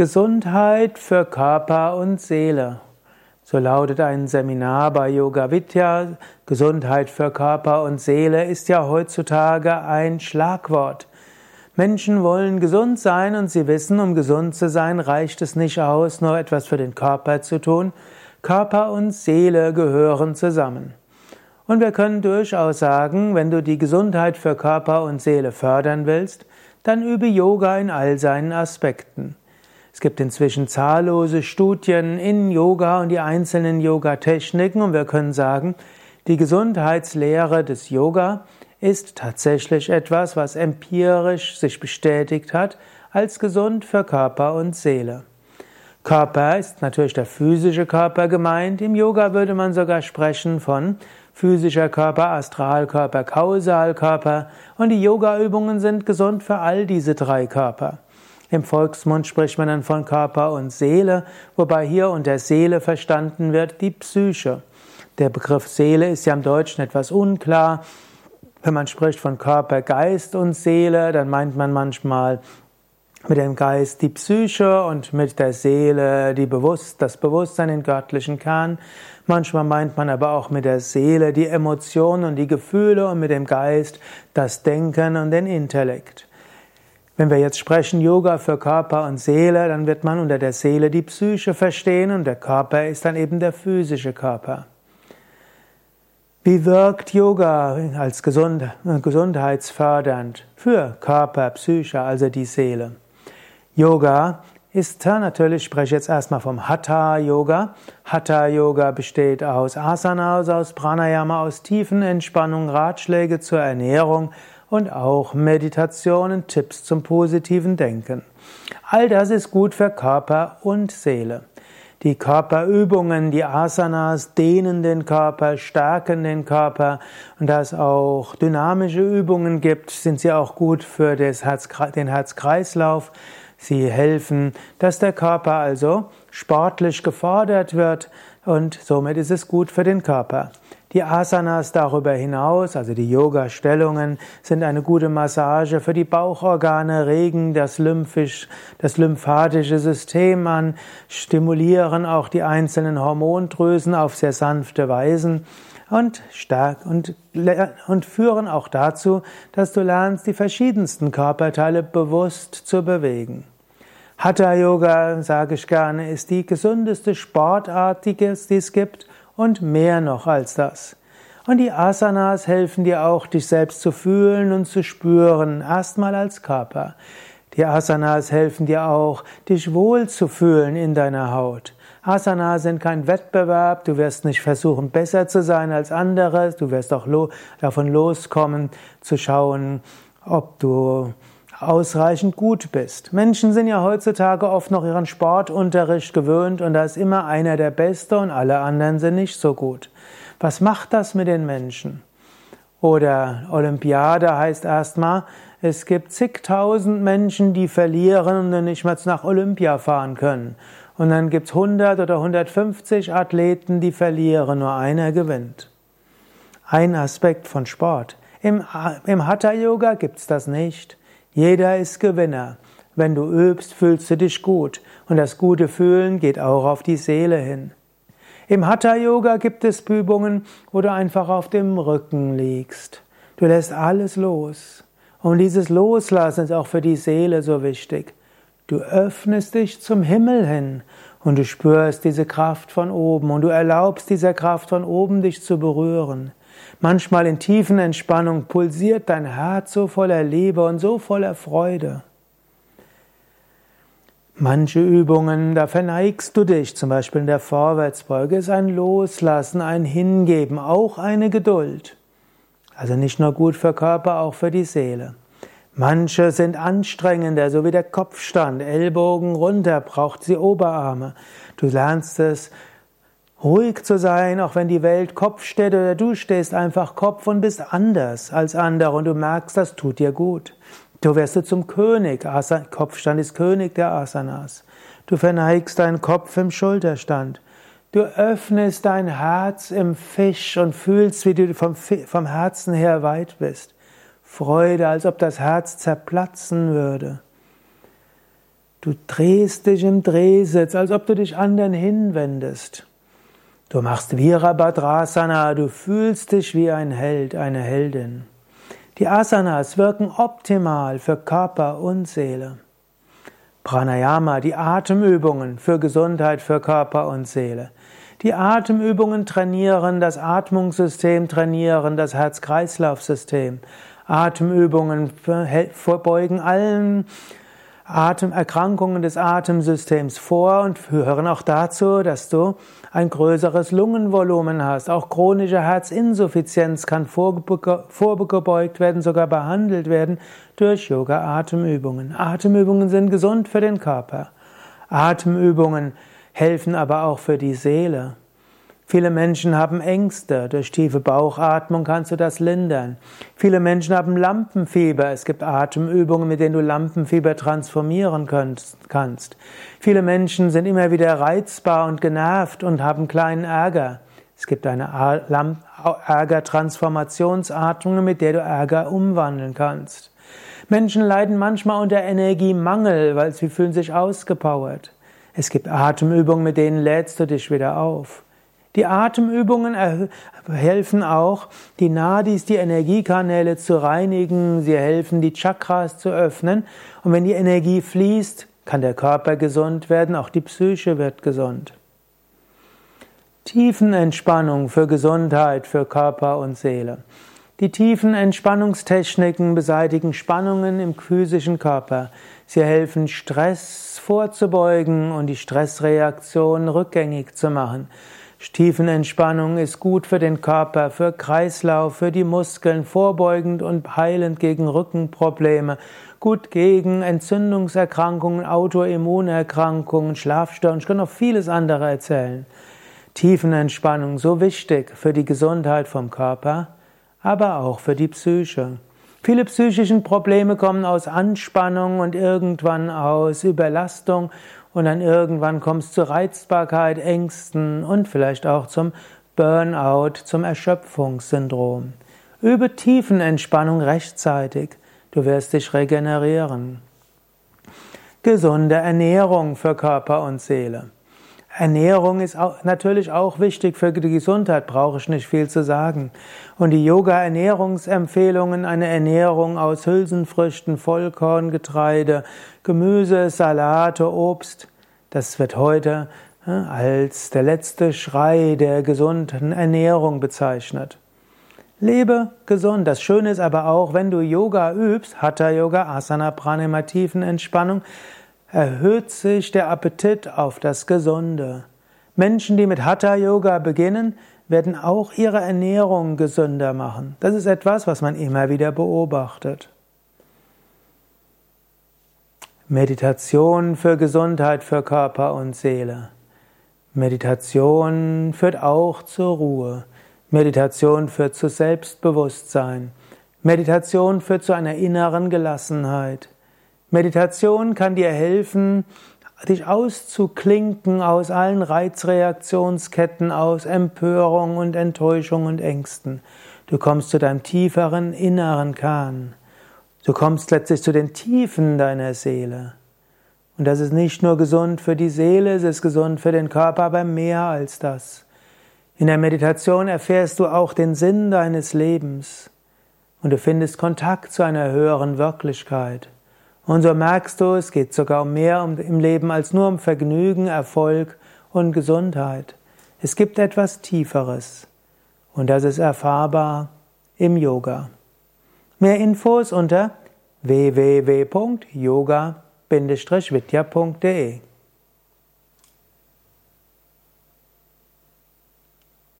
Gesundheit für Körper und Seele. So lautet ein Seminar bei Yoga Vidya. Gesundheit für Körper und Seele ist ja heutzutage ein Schlagwort. Menschen wollen gesund sein und sie wissen, um gesund zu sein, reicht es nicht aus, nur etwas für den Körper zu tun. Körper und Seele gehören zusammen. Und wir können durchaus sagen, wenn du die Gesundheit für Körper und Seele fördern willst, dann übe Yoga in all seinen Aspekten. Es gibt inzwischen zahllose Studien in Yoga und die einzelnen Yoga-Techniken und wir können sagen, die Gesundheitslehre des Yoga ist tatsächlich etwas, was empirisch sich bestätigt hat als gesund für Körper und Seele. Körper ist natürlich der physische Körper gemeint. Im Yoga würde man sogar sprechen von physischer Körper, Astralkörper, Kausalkörper. Und die Yoga-Übungen sind gesund für all diese drei Körper. Im Volksmund spricht man dann von Körper und Seele, wobei hier unter Seele verstanden wird die Psyche. Der Begriff Seele ist ja im Deutschen etwas unklar. Wenn man spricht von Körper, Geist und Seele, dann meint man manchmal mit dem Geist die Psyche und mit der Seele die Bewusst, das Bewusstsein, den göttlichen Kern. Manchmal meint man aber auch mit der Seele die Emotionen und die Gefühle und mit dem Geist das Denken und den Intellekt. Wenn wir jetzt sprechen Yoga für Körper und Seele, dann wird man unter der Seele die Psyche verstehen und der Körper ist dann eben der physische Körper. Wie wirkt Yoga als gesund, gesundheitsfördernd für Körper, Psyche, also die Seele? Yoga ist natürlich, ich spreche jetzt erstmal vom Hatha Yoga. Hatha Yoga besteht aus Asanas, aus Pranayama, aus tiefen Entspannung, Ratschläge zur Ernährung, und auch Meditationen, Tipps zum positiven Denken. All das ist gut für Körper und Seele. Die Körperübungen, die Asanas dehnen den Körper, stärken den Körper und da es auch dynamische Übungen gibt, sind sie auch gut für Herz, den Herzkreislauf. Sie helfen, dass der Körper also sportlich gefordert wird und somit ist es gut für den Körper. Die Asanas darüber hinaus, also die Yoga-Stellungen, sind eine gute Massage für die Bauchorgane, regen das, lymphisch, das lymphatische System an, stimulieren auch die einzelnen Hormondrüsen auf sehr sanfte Weisen und stark und, und führen auch dazu, dass du lernst, die verschiedensten Körperteile bewusst zu bewegen. Hatha Yoga, sage ich gerne, ist die gesundeste Sportart, die es gibt und mehr noch als das. Und die Asanas helfen dir auch, dich selbst zu fühlen und zu spüren, erstmal als Körper. Die Asanas helfen dir auch, dich wohl zu fühlen in deiner Haut. Asanas sind kein Wettbewerb, du wirst nicht versuchen, besser zu sein als andere, du wirst auch davon loskommen, zu schauen, ob du ausreichend gut bist. Menschen sind ja heutzutage oft noch ihren Sportunterricht gewöhnt und da ist immer einer der Beste und alle anderen sind nicht so gut. Was macht das mit den Menschen? Oder Olympiade heißt erstmal, es gibt zigtausend Menschen, die verlieren und dann nicht mehr nach Olympia fahren können. Und dann gibt es 100 oder 150 Athleten, die verlieren, nur einer gewinnt. Ein Aspekt von Sport. Im, im Hatha-Yoga gibt es das nicht. Jeder ist Gewinner. Wenn du übst, fühlst du dich gut. Und das gute Fühlen geht auch auf die Seele hin. Im Hatha Yoga gibt es Übungen, wo du einfach auf dem Rücken liegst. Du lässt alles los. Und dieses Loslassen ist auch für die Seele so wichtig. Du öffnest dich zum Himmel hin und du spürst diese Kraft von oben und du erlaubst dieser Kraft von oben dich zu berühren. Manchmal in tiefen Entspannung pulsiert dein Herz so voller Liebe und so voller Freude. Manche Übungen, da verneigst du dich, zum Beispiel in der Vorwärtsbeuge, ist ein Loslassen, ein Hingeben, auch eine Geduld. Also nicht nur gut für Körper, auch für die Seele. Manche sind anstrengender, so wie der Kopfstand, Ellbogen runter, braucht sie Oberarme. Du lernst es ruhig zu sein, auch wenn die Welt Kopf steht oder du stehst einfach Kopf und bist anders als andere und du merkst, das tut dir gut. Du wirst du zum König. Kopfstand ist König der Asanas. Du verneigst deinen Kopf im Schulterstand. Du öffnest dein Herz im Fisch und fühlst, wie du vom, vom Herzen her weit bist. Freude, als ob das Herz zerplatzen würde. Du drehst dich im Drehsitz, als ob du dich anderen hinwendest. Du machst Virabhadrasana, du fühlst dich wie ein Held, eine Heldin. Die Asanas wirken optimal für Körper und Seele. Pranayama, die Atemübungen für Gesundheit für Körper und Seele. Die Atemübungen trainieren das Atmungssystem, trainieren das Herz-Kreislauf-System. Atemübungen vorbeugen allen Atemerkrankungen des Atemsystems vor und führen auch dazu, dass du ein größeres Lungenvolumen hast. Auch chronische Herzinsuffizienz kann vorgebeugt werden, sogar behandelt werden durch Yoga-Atemübungen. Atemübungen sind gesund für den Körper. Atemübungen helfen aber auch für die Seele. Viele Menschen haben Ängste. Durch tiefe Bauchatmung kannst du das lindern. Viele Menschen haben Lampenfieber. Es gibt Atemübungen, mit denen du Lampenfieber transformieren kannst. Viele Menschen sind immer wieder reizbar und genervt und haben kleinen Ärger. Es gibt eine Ärger-Transformationsatmung, mit der du Ärger umwandeln kannst. Menschen leiden manchmal unter Energiemangel, weil sie fühlen sich ausgepowert. Es gibt Atemübungen, mit denen lädst du dich wieder auf. Die Atemübungen helfen auch, die Nadis, die Energiekanäle zu reinigen. Sie helfen, die Chakras zu öffnen. Und wenn die Energie fließt, kann der Körper gesund werden, auch die Psyche wird gesund. Tiefenentspannung für Gesundheit, für Körper und Seele. Die tiefen Entspannungstechniken beseitigen Spannungen im physischen Körper. Sie helfen, Stress vorzubeugen und die Stressreaktion rückgängig zu machen. Tiefenentspannung ist gut für den Körper, für Kreislauf, für die Muskeln, vorbeugend und heilend gegen Rückenprobleme, gut gegen Entzündungserkrankungen, Autoimmunerkrankungen, Schlafstörungen. Ich kann noch vieles andere erzählen. Tiefenentspannung, so wichtig für die Gesundheit vom Körper, aber auch für die Psyche. Viele psychischen Probleme kommen aus Anspannung und irgendwann aus Überlastung und dann irgendwann kommst du zur Reizbarkeit, Ängsten und vielleicht auch zum Burnout, zum Erschöpfungssyndrom. Übe Tiefenentspannung rechtzeitig. Du wirst dich regenerieren. Gesunde Ernährung für Körper und Seele. Ernährung ist auch, natürlich auch wichtig für die Gesundheit, brauche ich nicht viel zu sagen. Und die Yoga-Ernährungsempfehlungen, eine Ernährung aus Hülsenfrüchten, Vollkorngetreide, Gemüse, Salate, Obst, das wird heute als der letzte Schrei der gesunden Ernährung bezeichnet. Lebe gesund. Das Schöne ist aber auch, wenn du Yoga übst, Hatha Yoga, Asana, Pranayama, Tiefenentspannung, erhöht sich der Appetit auf das Gesunde. Menschen, die mit Hatha Yoga beginnen, werden auch ihre Ernährung gesünder machen. Das ist etwas, was man immer wieder beobachtet. Meditation für Gesundheit für Körper und Seele. Meditation führt auch zur Ruhe. Meditation führt zu Selbstbewusstsein. Meditation führt zu einer inneren Gelassenheit. Meditation kann dir helfen, dich auszuklinken aus allen Reizreaktionsketten, aus Empörung und Enttäuschung und Ängsten. Du kommst zu deinem tieferen inneren Kern. Du kommst letztlich zu den Tiefen deiner Seele. Und das ist nicht nur gesund für die Seele, es ist gesund für den Körper, aber mehr als das. In der Meditation erfährst du auch den Sinn deines Lebens und du findest Kontakt zu einer höheren Wirklichkeit. Und so merkst du, es geht sogar um mehr im Leben als nur um Vergnügen, Erfolg und Gesundheit. Es gibt etwas Tieferes. Und das ist erfahrbar im Yoga. Mehr Infos unter www.yoga-vidya.de